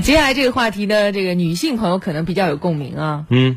接下来这个话题呢，这个女性朋友可能比较有共鸣啊。嗯，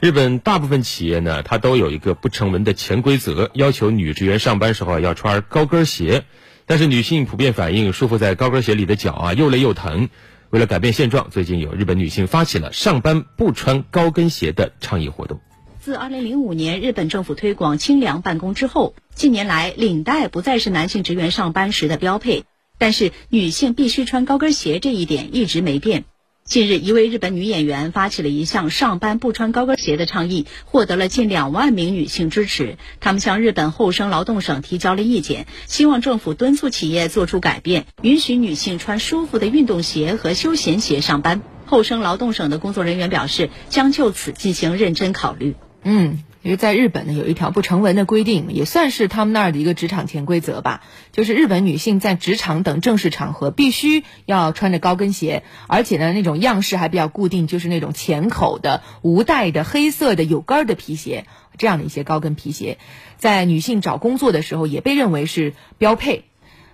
日本大部分企业呢，它都有一个不成文的潜规则，要求女职员上班时候要穿高跟鞋。但是女性普遍反映，束缚在高跟鞋里的脚啊，又累又疼。为了改变现状，最近有日本女性发起了上班不穿高跟鞋的倡议活动。自2005年日本政府推广清凉办公之后，近年来领带不再是男性职员上班时的标配。但是女性必须穿高跟鞋这一点一直没变。近日，一位日本女演员发起了一项上班不穿高跟鞋的倡议，获得了近两万名女性支持。他们向日本厚生劳动省提交了意见，希望政府敦促企业做出改变，允许女性穿舒服的运动鞋和休闲鞋上班。厚生劳动省的工作人员表示，将就此进行认真考虑。嗯。因为在日本呢，有一条不成文的规定，也算是他们那儿的一个职场潜规则吧。就是日本女性在职场等正式场合必须要穿着高跟鞋，而且呢，那种样式还比较固定，就是那种浅口的、无带的、黑色的有跟儿的皮鞋，这样的一些高跟皮鞋，在女性找工作的时候也被认为是标配。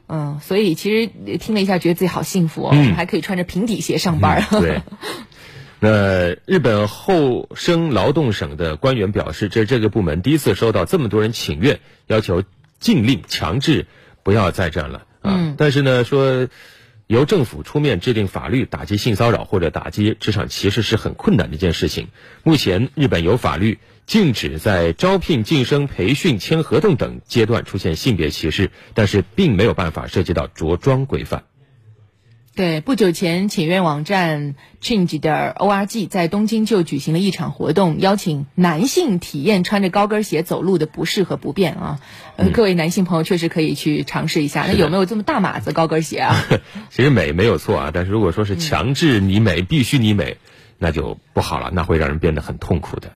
嗯，所以其实听了一下，觉得自己好幸福哦，还可以穿着平底鞋上班。对。那日本厚生劳动省的官员表示，这是这个部门第一次收到这么多人请愿，要求禁令强制不要再这样了啊。但是呢，说由政府出面制定法律打击性骚扰或者打击职场歧视是很困难的一件事情。目前日本有法律禁止在招聘、晋升、培训、签合同等阶段出现性别歧视，但是并没有办法涉及到着装规范。对，不久前请愿网站 Change 的 ORG 在东京就举行了一场活动，邀请男性体验穿着高跟鞋走路的不适和不便啊。呃，各位男性朋友确实可以去尝试一下。那有没有这么大码子高跟鞋啊？其实美没有错啊，但是如果说是强制你美，必须你美，那就不好了，那会让人变得很痛苦的。